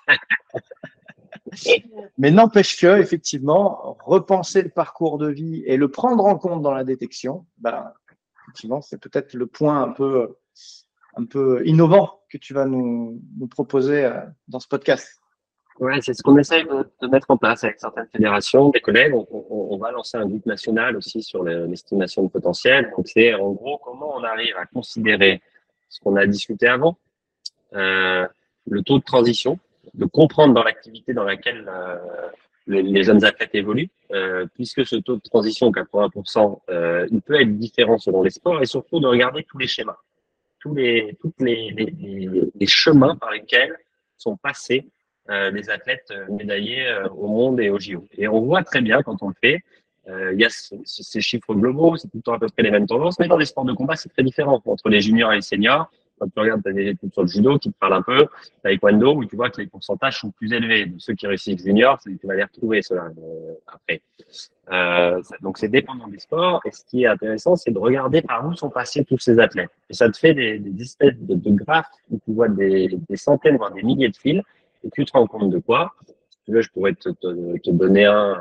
Mais n'empêche que, effectivement, repenser le parcours de vie et le prendre en compte dans la détection, ben, c'est peut-être le point un peu, innovant que tu vas nous, proposer euh, dans ce podcast. Ouais, c'est ce qu'on essaye de, mettre en place avec certaines fédérations, des collègues. On, va lancer un groupe national aussi sur l'estimation de potentiel. C'est en gros comment on arrive à considérer ce qu'on a discuté avant, euh, le taux de transition, de comprendre dans l'activité dans laquelle euh, les, jeunes athlètes évoluent, euh, puisque ce taux de transition, 80%, euh, il peut être différent selon les sports, et surtout de regarder tous les schémas, tous les, les, les, les chemins par lesquels sont passés euh, les athlètes médaillés au monde et au JO. Et on voit très bien quand on le fait, il y a ce, ce, ces chiffres globaux, c'est tout le temps à peu près les mêmes tendances, mais dans les sports de combat, c'est très différent entre les juniors et les seniors. Quand tu regardes, tu as des sur le judo qui te parlent un peu, taekwondo, où tu vois que les pourcentages sont plus élevés. De ceux qui réussissent junior, tu vas les retrouver cela euh, après. Euh, donc c'est dépendant des sports. Et ce qui est intéressant, c'est de regarder par où sont passés tous ces athlètes. Et ça te fait des, espèces de, graphes où tu vois des, centaines, voire des milliers de fils, et tu te rends compte de quoi? Si tu veux, je pourrais te, donner un,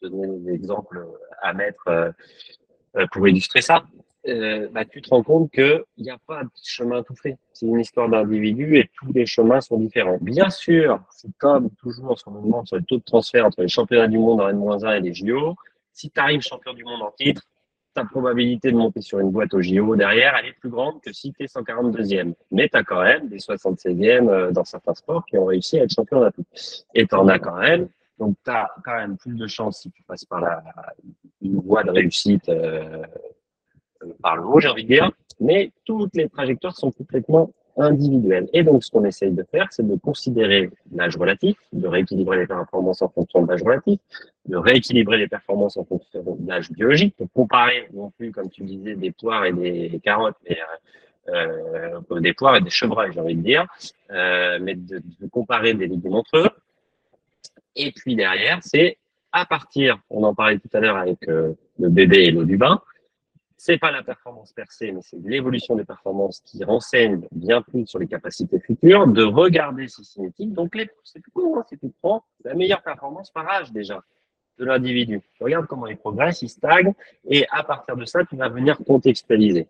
te donner des exemples à mettre euh, pour illustrer ça. Euh, bah, tu te rends compte qu'il n'y a pas de chemin tout fait. C'est une histoire d'individu et tous les chemins sont différents. Bien sûr, c'est comme toujours ce qu'on demande sur le taux de transfert entre les championnats du monde en N-1 et les JO. Si tu arrives champion du monde en titre, ta probabilité de monter sur une boîte au JO derrière, elle est plus grande que si tu es 142e. Mais tu as quand même des 76e dans certains sports qui ont réussi à être champion olympique. Et tu en as quand même. Donc, tu as quand même plus de chances si tu passes par la, voie de réussite euh, par le haut, j'ai envie de dire. Mais toutes les trajectoires sont complètement individuelles. Et donc, ce qu'on essaye de faire, c'est de considérer l'âge relatif, de rééquilibrer les performances en fonction de l'âge relatif, de rééquilibrer les performances en fonction de l'âge biologique, de comparer non plus, comme tu disais, des poires et des carottes, mais euh, euh, des poires et des chevreuils, j'ai envie de dire, euh, mais de, de, comparer des légumes entre eux. Et puis derrière, c'est à partir, on en parlait tout à l'heure avec euh, le bébé et l'eau du bain, c'est pas la performance percée, mais c'est l'évolution des performances qui renseigne bien plus sur les capacités futures, de regarder ces cinétiques. Donc, c'est tout hein, c'est tout prend la meilleure performance par âge déjà de l'individu. Tu regardes comment il progresse, il stagne, et à partir de ça, tu vas venir contextualiser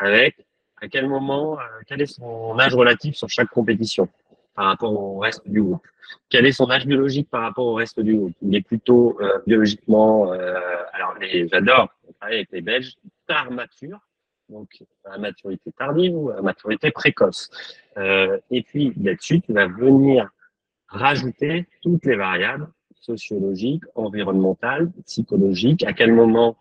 avec à quel moment, euh, quel est son âge relatif sur chaque compétition par rapport au reste du groupe? Quel est son âge biologique par rapport au reste du groupe? Il est plutôt euh, biologiquement, euh, alors j'adore travailler avec les Belges, tard mature, donc à maturité tardive ou à maturité précoce. Euh, et puis là-dessus, tu vas venir rajouter toutes les variables sociologiques, environnementales, psychologiques, à quel moment,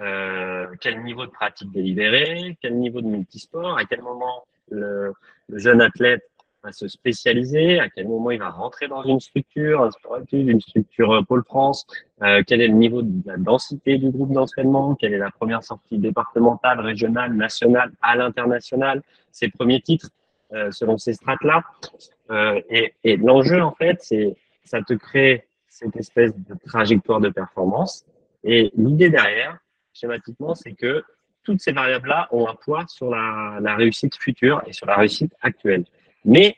euh, quel niveau de pratique délibérée, quel niveau de multisport, à quel moment le jeune athlète va se spécialiser, à quel moment il va rentrer dans une structure, un sport une structure euh, Pôle France, euh, quel est le niveau de la densité du groupe d'entraînement, quelle est la première sortie départementale, régionale, nationale, à l'international, ses premiers titres euh, selon ces strates-là. Euh, et, et l'enjeu, en fait, c'est ça te crée cette espèce de trajectoire de performance. Et l'idée derrière, schématiquement, c'est que toutes ces variables-là ont un poids sur la, la réussite future et sur la réussite actuelle mais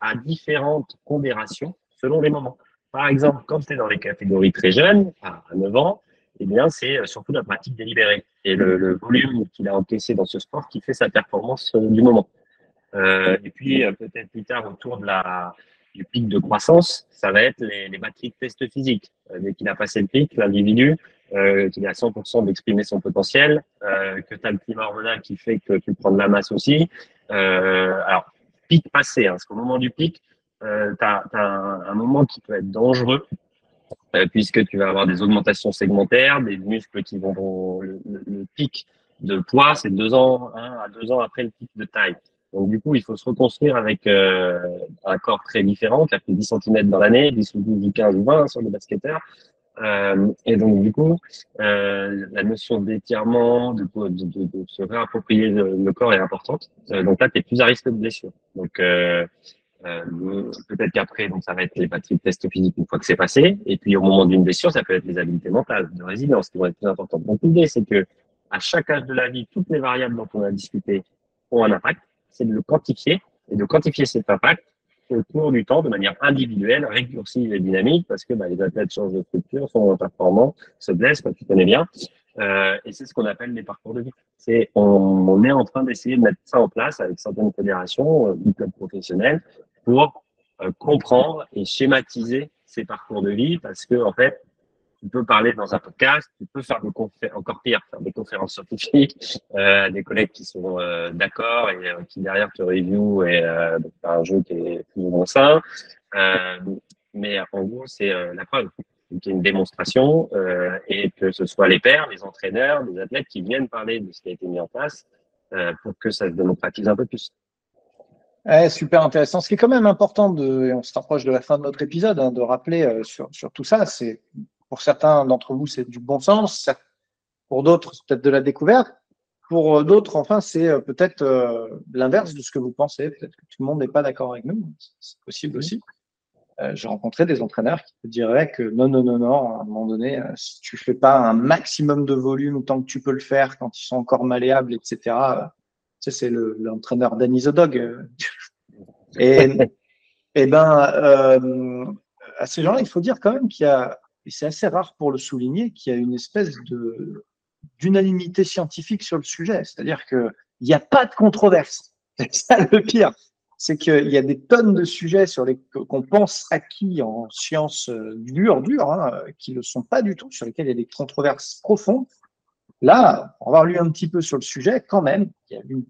à différentes pondérations selon les moments. Par exemple, quand tu dans les catégories très jeunes, à 9 ans, eh bien, c'est euh, surtout la pratique délibérée et le, volume qu'il a encaissé dans ce sport qui fait sa performance euh, du moment. Euh, et puis, peut-être plus tard, autour de la, du pic de croissance, ça va être les, les batteries de tests physiques. dès qu'il a passé le pic, l'individu, euh, qu'il est à 100% d'exprimer son potentiel, que tu as le climat hormonal qui fait que tu prends de la masse aussi. alors, pic passé. Hein, parce qu'au moment du pic, euh, tu as, un, moment qui peut être dangereux, euh, puisque tu vas avoir des augmentations segmentaires, des muscles qui vont. Le, pic de poids, c'est deux ans, à deux ans après le pic de taille. Donc, du coup, il faut se reconstruire avec euh, un corps très différent, qui a fait 10 cm dans l'année, 10 ou 12 15 ou 20 sur les basketteurs. Euh, et donc, du coup, euh, la notion d'étirement, de, se réapproprier le, corps est importante. Euh, donc là, tu es plus à risque de blessure. Donc, euh, peut-être qu'après, ça va être les batteries de test physique une fois que c'est passé. Et puis, au moment d'une blessure, ça peut être les habiletés mentales de résilience qui vont être plus importantes. Donc, l'idée, c'est que à chaque âge de la vie, toutes les variables dont on a discuté ont un impact. C'est de le quantifier et de quantifier cet impact au cours du temps de manière individuelle, récursive et dynamique, parce que bah, les athlètes changent de structure, sont performants, se blessent, comme tu connais bien. Euh, et c'est ce qu'on appelle les parcours de vie. C'est on, est en train d'essayer de mettre ça en place avec certaines fédérations euh, du club pour euh, comprendre et schématiser ces parcours de vie, parce que en fait, tu peux parler dans un podcast, tu peux faire des conférences, encore pire, faire des conférences scientifiques, euh, des collègues qui sont euh, d'accord et euh, qui derrière te review et euh, donc un jeu qui est plus ou moins sain. Mais en gros, c'est la preuve. Donc, une démonstration et que ce soit les pairs, les entraîneurs, les athlètes qui viennent parler de ce qui a été mis en place pour que ça se démocratise un peu plus. Super intéressant. Ce qui est quand même important, et on se rapproche de la fin de notre épisode, hein, de rappeler sur, sur tout ça, c'est pour certains d'entre vous, c'est du bon sens. Pour d'autres, c'est peut-être de la découverte. Pour euh, d'autres, enfin, c'est euh, peut-être euh, l'inverse de ce que vous pensez. Peut-être que tout le monde n'est pas d'accord avec nous. C'est possible aussi. J'ai rencontré des entraîneurs qui te diraient que non, non, non, non, à un moment donné, si tu fais pas un maximum de volume tant que tu peux le faire quand ils sont encore malléables, etc. Tu sais, c'est l'entraîneur Danny the Dog. Et, et ben, à ces gens-là, il faut dire quand même qu'il y a et c'est assez rare pour le souligner, qu'il y a une espèce d'unanimité scientifique sur le sujet. C'est-à-dire qu'il n'y a pas de controverse. C'est ça le pire. C'est qu'il y a des tonnes de sujets sur les qu'on pense acquis en sciences euh, dures, dures, hein, qui ne sont pas du tout, sur lesquels il y a des controverses profondes. Là, on va lu un petit peu sur le sujet, quand même, il y a une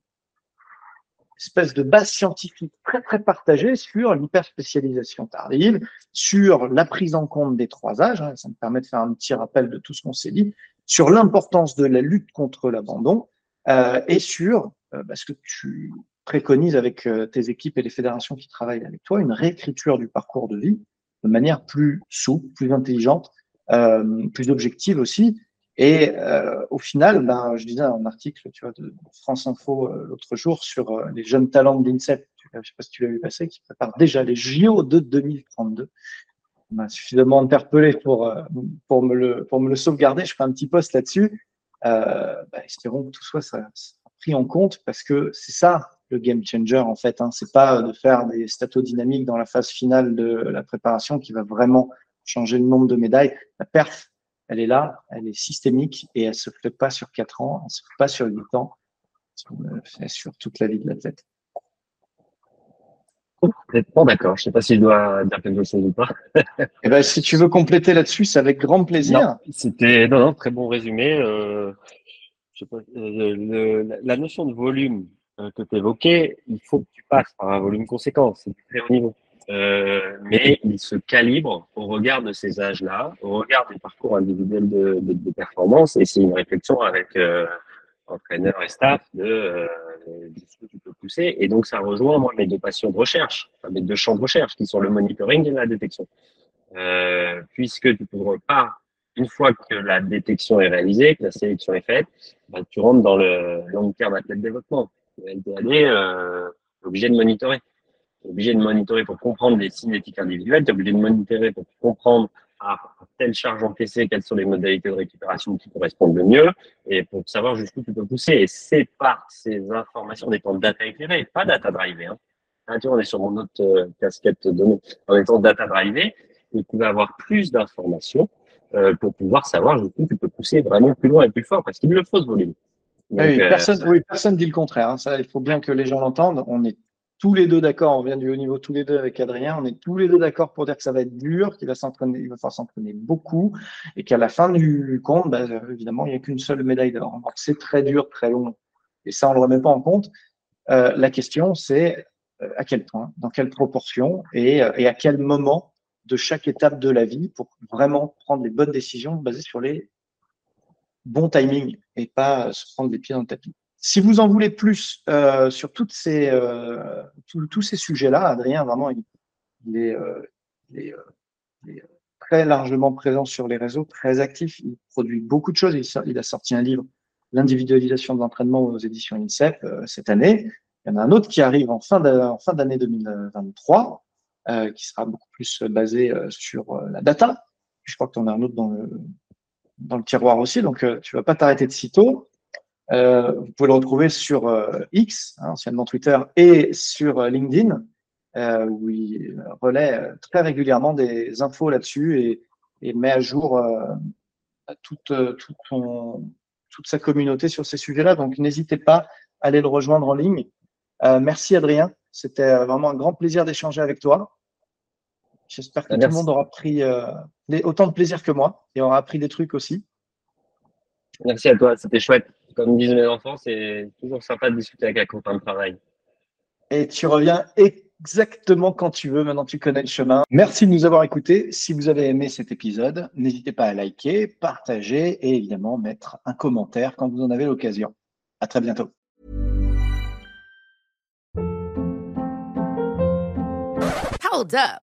espèce de base scientifique très très partagée sur l'hyperspécialisation tardive, sur la prise en compte des trois âges, hein, ça me permet de faire un petit rappel de tout ce qu'on s'est dit, sur l'importance de la lutte contre l'abandon euh, et sur euh, bah, ce que tu préconises avec euh, tes équipes et les fédérations qui travaillent avec toi, une réécriture du parcours de vie de manière plus souple, plus intelligente, euh, plus objective aussi, et euh, au final, ben, je disais un article tu vois, de France Info euh, l'autre jour sur euh, les jeunes talents de l'INSEP, je ne sais pas si tu l'as vu passer, qui prépare déjà les JO de 2032. On m'a suffisamment interpellé pour, pour, me le, pour me le sauvegarder. Je ferai un petit post là-dessus. bah, espérons que tout soit pris en compte parce que c'est ça le game changer en fait. Hein. C'est pas de faire des statos dynamiques dans la phase finale de la préparation qui va vraiment changer le nombre de médailles. La perf, elle est là, elle est systémique et elle se fait pas sur quatre ans, elle se fait pas sur huit ans, elle se sur toute la vie de l'athlète. Bon, d'accord. Je sais pas si je dois dire quelque chose ou pas. eh ben, si tu veux compléter là-dessus, c'est avec grand plaisir. C'était non, non, très bon résumé. Euh, je sais pas, euh, la notion de volume euh, que tu évoquais, il faut que tu passes par un volume conséquent. C'est du très haut niveau. Euh, mais il se calibre au regard de ces âges-là, au regard des parcours individuels de, de, de performance, et c'est une réflexion avec euh, entraîneur et staff de euh, que tu peux pousser. Et donc, ça rejoint moi mes deux passions de recherche, enfin, mes deux champs de recherche, qui sont le monitoring et la détection. Euh, puisque tu ne pourras pas, une fois que la détection est réalisée, que la sélection est faite, bah, tu rentres dans le long terme athlète développement. Tu es euh, obligé de monitorer obligé de monitorer pour comprendre les cinétiques individuelles, tu es obligé de monitorer pour comprendre à telle charge encaissée, quelles sont les modalités de récupération qui correspondent le mieux, et pour savoir jusqu'où tu peux pousser. Et c'est par ces informations, étant data éclairé, pas data drivé. Hein. Ah, tu vois, on est sur mon autre euh, casquette de données, en étant data drivé, et tu vas avoir plus d'informations euh, pour pouvoir savoir jusqu'où tu peux pousser vraiment plus loin et plus fort, parce qu'il le faut ce volume. Ah oui, personne, oui, personne dit le contraire. Hein. Ça, il faut bien que les gens l'entendent. On est tous les deux d'accord, on vient du haut niveau tous les deux avec Adrien, on est tous les deux d'accord pour dire que ça va être dur, qu'il va s'entraîner, il va falloir s'entraîner beaucoup, et qu'à la fin du compte, bah, évidemment, il n'y a qu'une seule médaille d'or. Donc c'est très dur, très long, et ça on ne le remet pas en compte. Euh, la question c'est euh, à quel point, dans quelle proportion, et, euh, et à quel moment de chaque étape de la vie pour vraiment prendre les bonnes décisions basées sur les bons timings et pas se prendre les pieds dans le tapis. Si vous en voulez plus euh, sur toutes ces, euh, tous ces sujets-là, Adrien, vraiment, il, est, euh, il, est, très largement présent sur les réseaux, très actif. Il produit beaucoup de choses. Il, a sorti un livre, L'individualisation de l'entraînement aux éditions INSEP cette année. Il y en a un autre qui arrive en fin d'année 2023, qui sera beaucoup plus basé sur la data. Je crois que tu en as un autre dans le, dans le tiroir aussi, donc tu vas pas t'arrêter de sitôt. Euh, vous pouvez le retrouver sur euh, X, hein, anciennement Twitter, et sur euh, LinkedIn, où il relaie très régulièrement des infos là-dessus et, et, met à jour toute, toute, toute, sa communauté sur ces sujets-là. Donc, n'hésitez pas à aller le rejoindre en ligne. merci, Adrien. C'était vraiment un grand plaisir d'échanger avec toi. J'espère que tout le monde aura pris autant de plaisir que moi et aura appris des trucs aussi. Merci à toi, c'était chouette comme disent mes enfants, c'est toujours sympa de discuter avec un copain de travail. Et tu reviens exactement quand tu veux. Maintenant, tu connais le chemin. Merci de nous avoir écoutés. Si vous avez aimé cet épisode, n'hésitez pas à liker, partager et évidemment mettre un commentaire quand vous en avez l'occasion. À très bientôt. Hold up.